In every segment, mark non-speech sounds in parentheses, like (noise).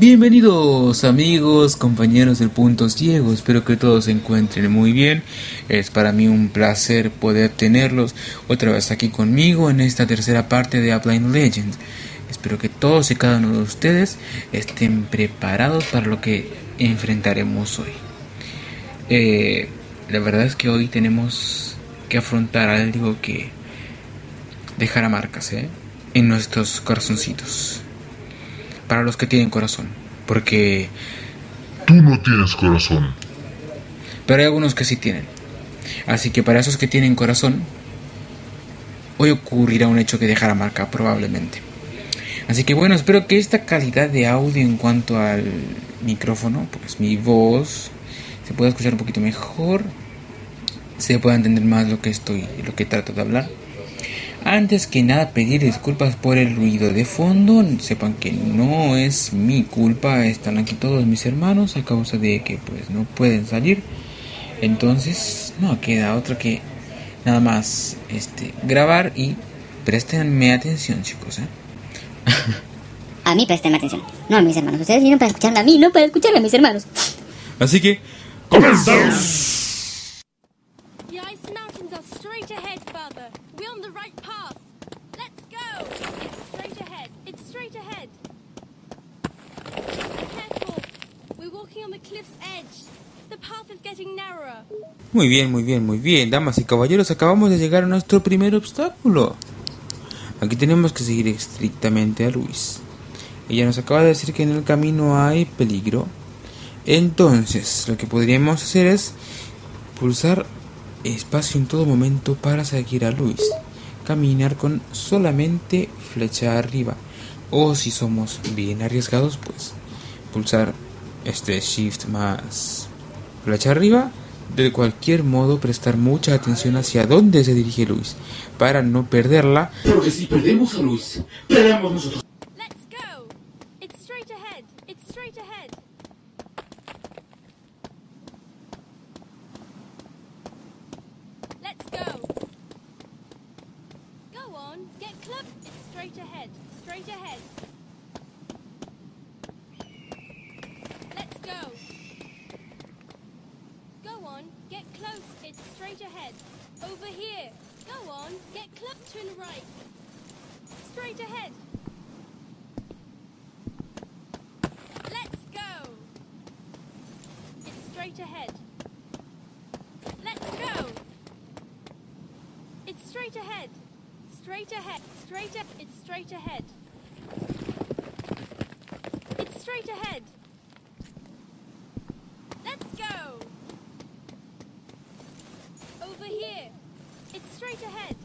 Bienvenidos amigos, compañeros del Punto Ciego, espero que todos se encuentren muy bien. Es para mí un placer poder tenerlos otra vez aquí conmigo en esta tercera parte de Upline Legends. Espero que todos y cada uno de ustedes estén preparados para lo que enfrentaremos hoy. Eh, la verdad es que hoy tenemos que afrontar algo que dejará marcas ¿eh? en nuestros corazoncitos para los que tienen corazón. Porque... Tú no tienes corazón. Pero hay algunos que sí tienen. Así que para esos que tienen corazón, hoy ocurrirá un hecho que dejará marca probablemente. Así que bueno, espero que esta calidad de audio en cuanto al micrófono, pues mi voz se pueda escuchar un poquito mejor, se pueda entender más lo que estoy, lo que trato de hablar. Antes que nada pedir disculpas por el ruido de fondo, sepan que no es mi culpa, están aquí todos mis hermanos a causa de que pues no pueden salir. Entonces, no queda otro que nada más este grabar y prestenme atención, chicos, ¿eh? (laughs) a mí prestenme atención, no a mis hermanos. Ustedes vienen para escucharme a mí, no para escucharme a mis hermanos. Así que comenzamos. Muy bien, muy bien, muy bien. Damas y caballeros, acabamos de llegar a nuestro primer obstáculo. Aquí tenemos que seguir estrictamente a Luis. Ella nos acaba de decir que en el camino hay peligro. Entonces, lo que podríamos hacer es pulsar espacio en todo momento para seguir a Luis. Caminar con solamente flecha arriba. O si somos bien arriesgados, pues pulsar este shift más flecha arriba. De cualquier modo, prestar mucha atención hacia dónde se dirige Luis, para no perderla. Porque si perdemos a Luis, perdemos nosotros. Straight ahead. Let's go. Go on, get close. It's straight ahead. Over here. Go on, get close. Turn right. Straight ahead. Let's go. It's straight ahead. Let's go. It's straight ahead. Straight ahead straight ahead. It's straight ahead. It's straight ahead. Let's go. Over here. It's straight ahead.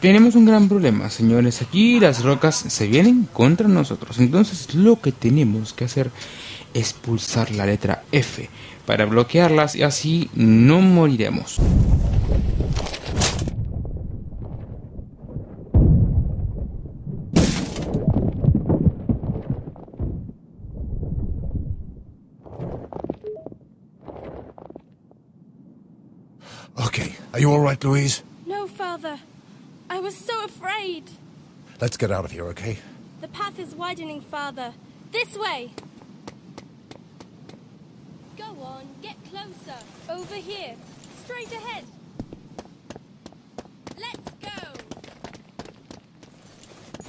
Tenemos un gran problema, señores. Aquí las rocas se vienen contra nosotros. Entonces lo que tenemos que hacer es pulsar la letra F para bloquearlas y así no moriremos. Okay, are you all right, Louise? No, father. I was so afraid. Let's get out of here, okay? The path is widening, Father. This way. Go on, get closer. Over here. Straight ahead. Let's go.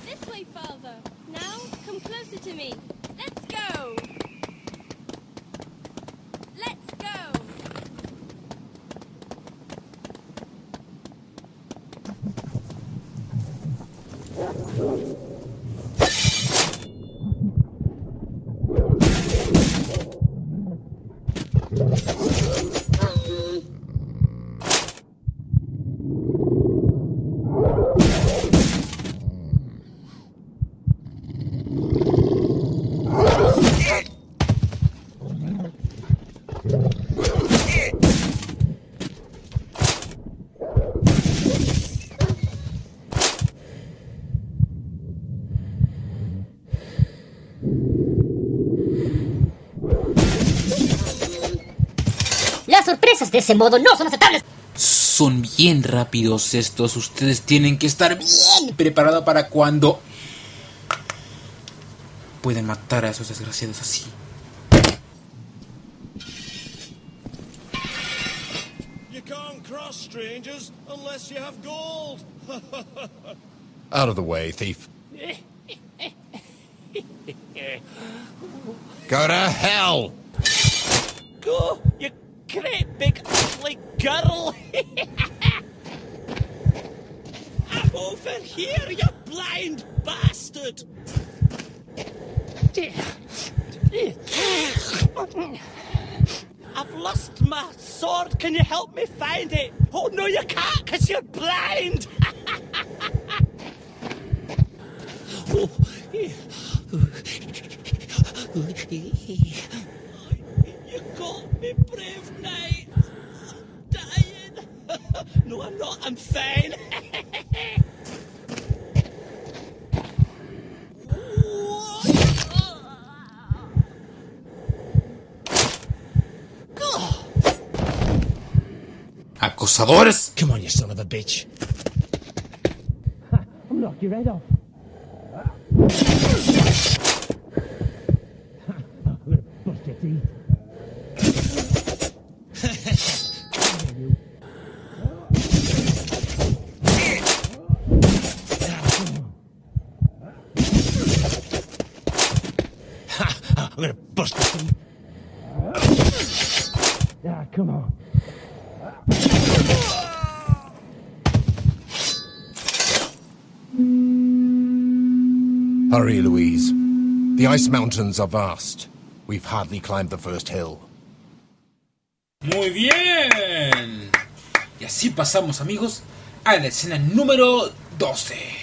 This way, Father. Now, come closer to me. Let's go. De ese modo no son aceptables. Son bien rápidos estos. Ustedes tienen que estar bien preparados para cuando pueden matar a esos desgraciados así. You can't cross strangers unless you have gold. (laughs) Out of the way, thief. (laughs) Go to hell! Go, you great big ugly girl. I'm over here, you blind bastard. I've lost my sword. Can you help me find it? Oh, no, you can't because you're blind. (laughs) Oh, got me, brave knight. I'm dying. (laughs) no, I'm not. I'm fine. (laughs) ¡Acosadores! Come on, you son of a bitch. I'll knock your head off. Come on. Hurry, Louise. The ice mountains are vast. We've hardly climbed the first hill. Muy bien. Y así pasamos, amigos, a la escena número 12.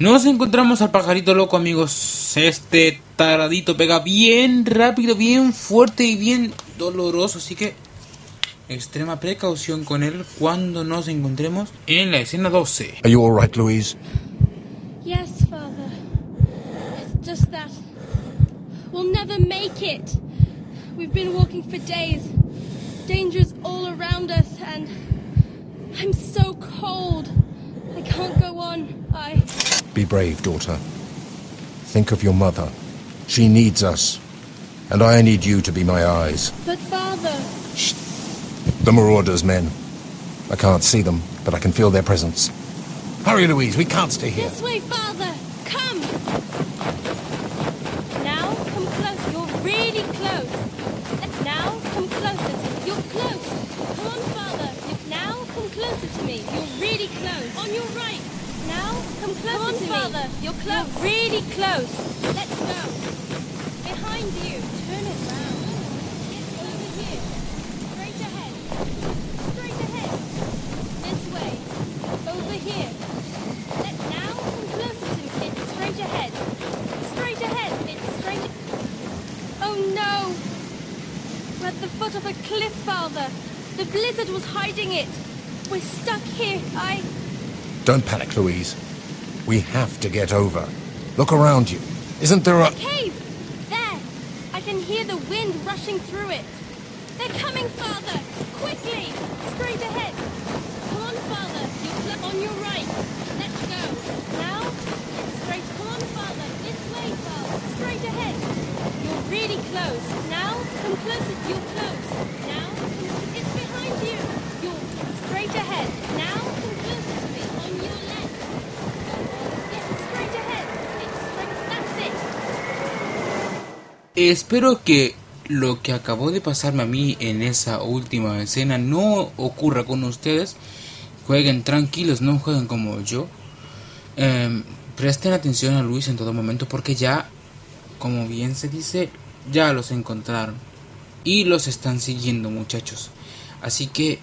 Nos encontramos al pajarito loco, amigos. Este taradito pega bien rápido, bien fuerte y bien doloroso. Así que extrema precaución con él cuando nos encontremos en la escena 12. Are you all right, Louise? Yes, Father. It's just that we'll never make it. We've been walking for days. Dangers all around us, and I'm so cold. I can't go on. I. Be brave, daughter. Think of your mother. She needs us. And I need you to be my eyes. But, Father. Shh. The Marauders' men. I can't see them, but I can feel their presence. Hurry, Louise, we can't stay here. This way, Father. Come. Now, come close. You're really close. Now, come closer. To You're close. Come on, Father. Come closer to me. You're really close. On your right. Now, come closer come on, to Father. me. You're close. You're really close. Let's go. Behind you. Turn it round. Get over here. Straight ahead. Straight ahead. This way. Over here. Let now come closer to me. It's straight ahead. Straight ahead. It's straight. Oh no! We're at the foot of a cliff, Father. The blizzard was hiding it. We're stuck here. I. Don't panic, Louise. We have to get over. Look around you. Isn't there a... Cave! There! I can hear the wind rushing through it. They're coming, Father! Quickly! Straight ahead! Come on, Father! You're on your right. Let's go. Now, it's straight. Come on, Father! This way, Father! Straight ahead! You're really close. Now, come closer. You're close. Now, it's behind you. You're Espero que lo que acabó de pasarme a mí en esa última escena no ocurra con ustedes. Jueguen tranquilos, no jueguen como yo. Em, presten atención a Luis en todo momento porque ya, como bien se dice, ya los encontraron. Y los están siguiendo muchachos. Así que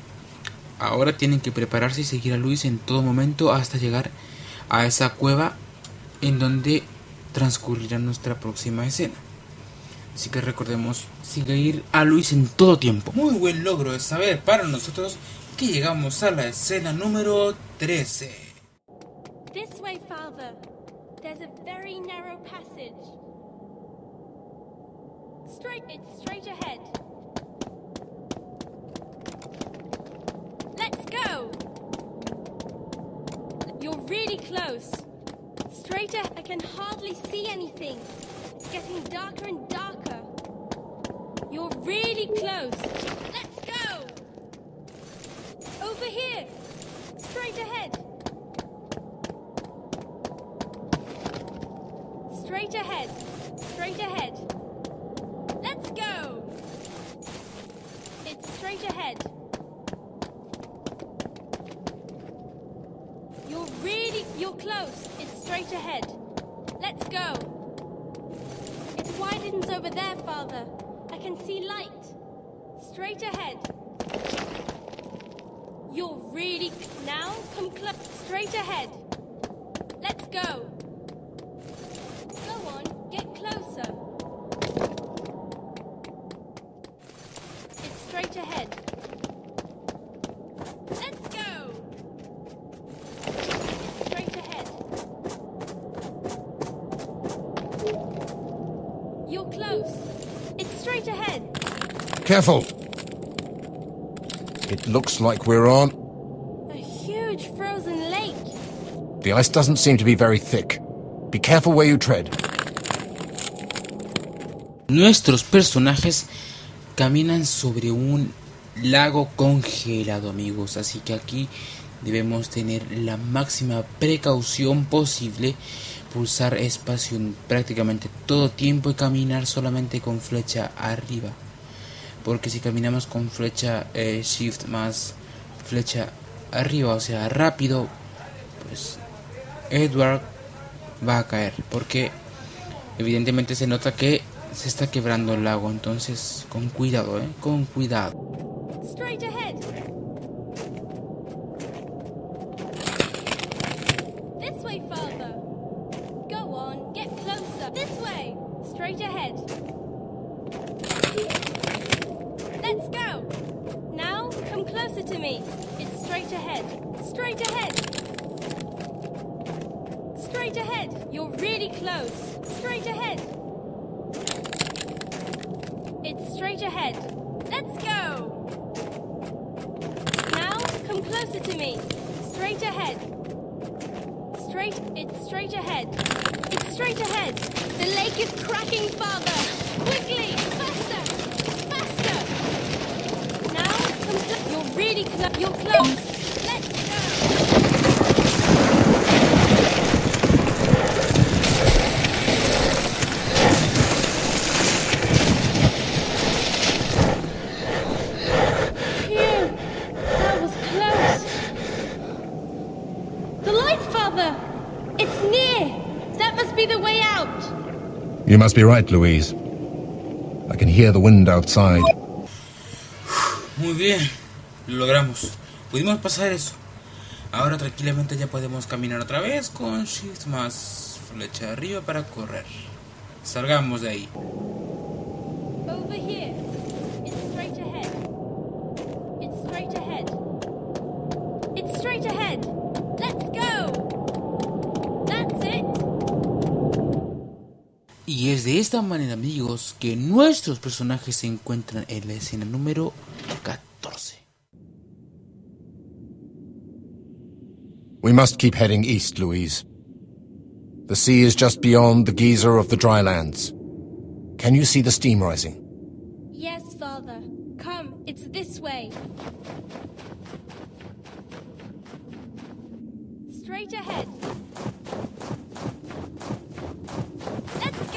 ahora tienen que prepararse y seguir a Luis en todo momento hasta llegar a esa cueva en donde transcurrirá nuestra próxima escena. Así que recordemos seguir a Luis en todo tiempo. Muy buen logro de saber para nosotros que llegamos a la escena número 13. This way, Father. There's a very narrow passage. Straight, it's straight ahead. Really close. Straight ahead. I can hardly see anything. It's getting darker and darker. You're really close. Let's go! Over here! Straight ahead. Straight ahead. Straight ahead. Let's go. It's straight ahead. You're really, you're close. It's straight ahead. Let's go. It widens over there, Father. I can see light. Straight ahead. You're really, now come close. Straight ahead. Let's go. Go Careful! It looks like we're on... A huge frozen lake. The ice doesn't seem to be very thick. Be careful where you tread. Nuestros personajes caminan sobre un lago congelado, amigos. Así que aquí debemos tener la máxima precaución posible. Pulsar espacio en prácticamente todo tiempo y caminar solamente con flecha arriba. Porque si caminamos con flecha eh, shift más flecha arriba, o sea, rápido, pues Edward va a caer. Porque evidentemente se nota que se está quebrando el lago. Entonces, con cuidado, ¿eh? Con cuidado. Straight ahead. Let's go. Now, come closer to me. It's straight ahead. Straight ahead. Straight ahead. You're really close. Straight ahead. It's straight ahead. Let's go. Now, come closer to me. Straight ahead. Straight, it's straight ahead. It's straight ahead. The lake is cracking, Father. You must be right, Louise. I can hear the wind outside. Muy bien. Lo logramos. Pudimos pasar eso. Ahora tranquilamente ya podemos caminar otra vez con shift más flecha arriba para correr. Salgamos de ahí. Y es de esta manera, amigos, que nuestros personajes se encuentran en la escena número 14. We must keep heading east, Louise. The sea is just beyond the geyser of the drylands. Can you see the steam rising? Yes, Father. Come, it's this way. Straight ahead. Let's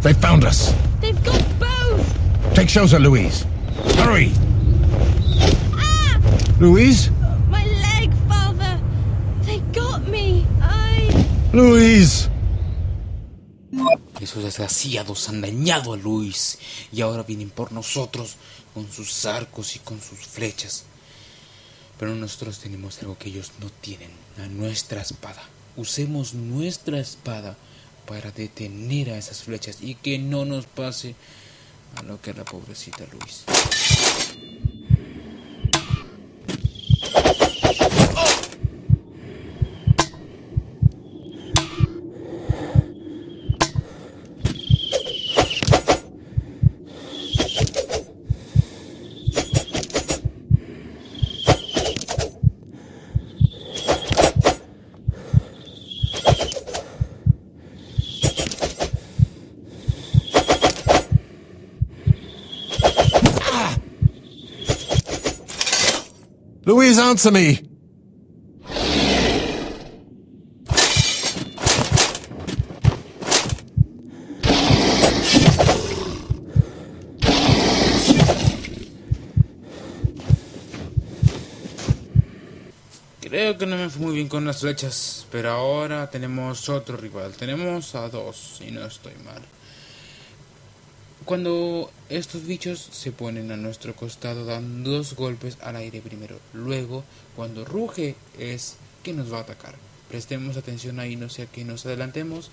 They've found us! They've got bows! Take shelter, Louise! Hurry! Ah! Louise? My leg, father! They got me! I. Louise! Esos desgraciados han dañado a Luis y ahora vienen por nosotros con sus arcos y con sus flechas. Pero nosotros tenemos algo que ellos no tienen, a nuestra espada. Usemos nuestra espada para detener a esas flechas y que no nos pase a lo que a la pobrecita Luis. Creo que no me fue muy bien con las flechas, pero ahora tenemos otro rival. Tenemos a dos, y no estoy mal. Cuando estos bichos se ponen a nuestro costado, dan dos golpes al aire primero. Luego, cuando ruge, es que nos va a atacar. Prestemos atención ahí, no sea que nos adelantemos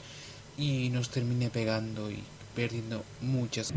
y nos termine pegando y perdiendo muchas.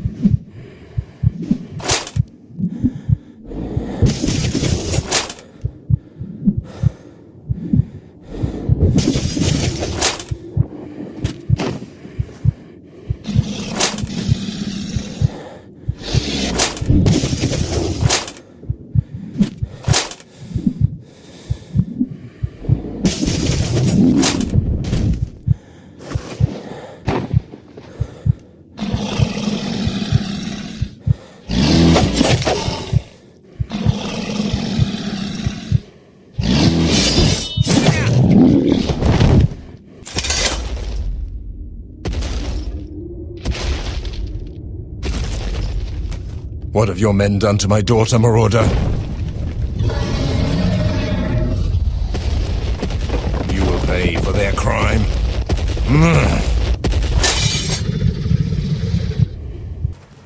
What have your men done to my daughter, Marauder? You will pay for their crime.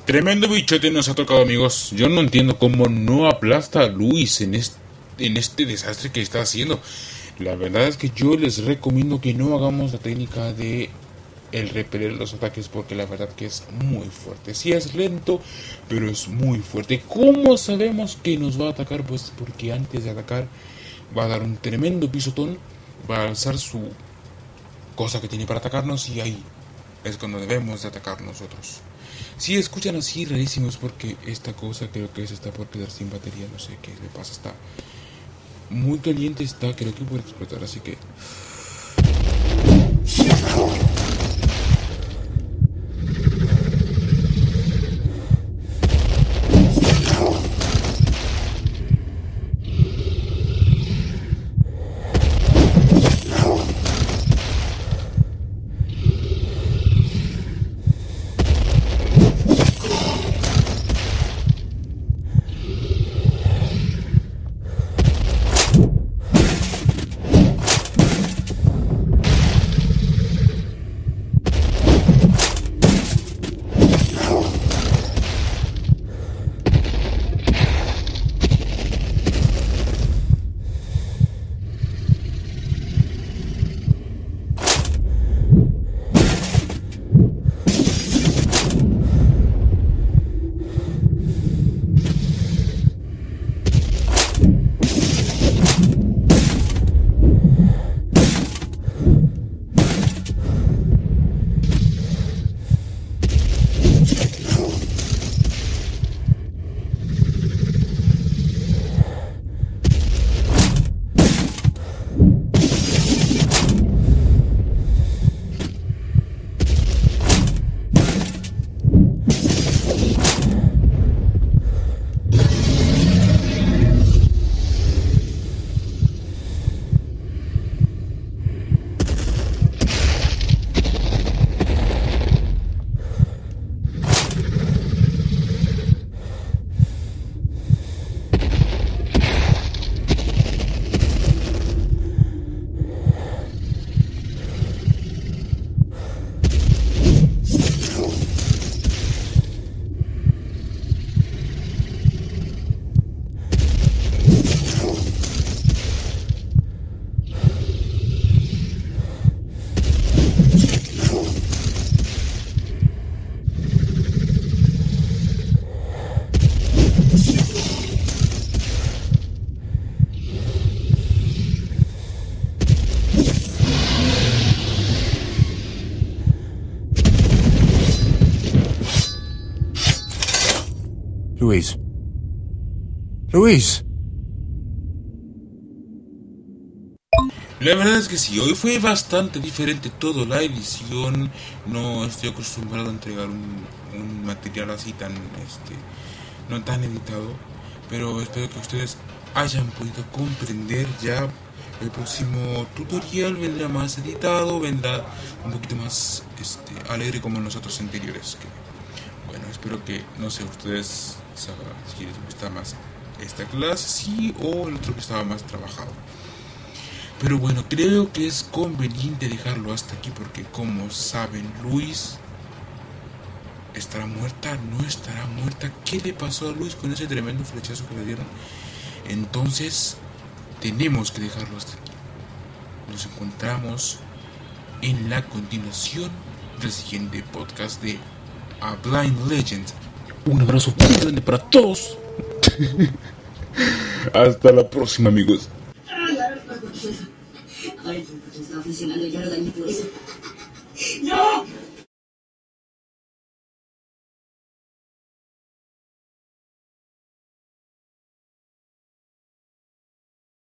Tremendo bichote nos ha tocado, amigos. Yo no entiendo cómo no aplasta a Luis en este, en este desastre que está haciendo. La verdad es que yo les recomiendo que no hagamos la técnica de el repeler los ataques porque la verdad que es muy fuerte. Sí es lento, pero es muy fuerte. ¿Cómo sabemos que nos va a atacar? Pues porque antes de atacar va a dar un tremendo pisotón, va a alzar su cosa que tiene para atacarnos y ahí es cuando debemos de atacar nosotros. Si escuchan así rarísimos porque esta cosa creo que se está por quedar sin batería, no sé qué le pasa, está muy caliente, está creo que puede explotar, así que Louise. Louise! La verdad es que sí, hoy fue bastante diferente todo, la edición, no estoy acostumbrado a entregar un, un material así tan, este, no tan editado, pero espero que ustedes hayan podido comprender ya el próximo tutorial vendrá más editado, vendrá un poquito más este, alegre como los otros anteriores. Que, espero que, no sé, ustedes sabrán si les gusta más esta clase, sí, o el otro que estaba más trabajado. Pero bueno, creo que es conveniente dejarlo hasta aquí porque como saben, Luis estará muerta, no estará muerta. ¿Qué le pasó a Luis con ese tremendo flechazo que le dieron? Entonces, tenemos que dejarlo hasta aquí. Nos encontramos en la continuación del siguiente podcast de A Blind Legend. Un abrazo muy grande para todos. (laughs) Hasta la próxima, amigos.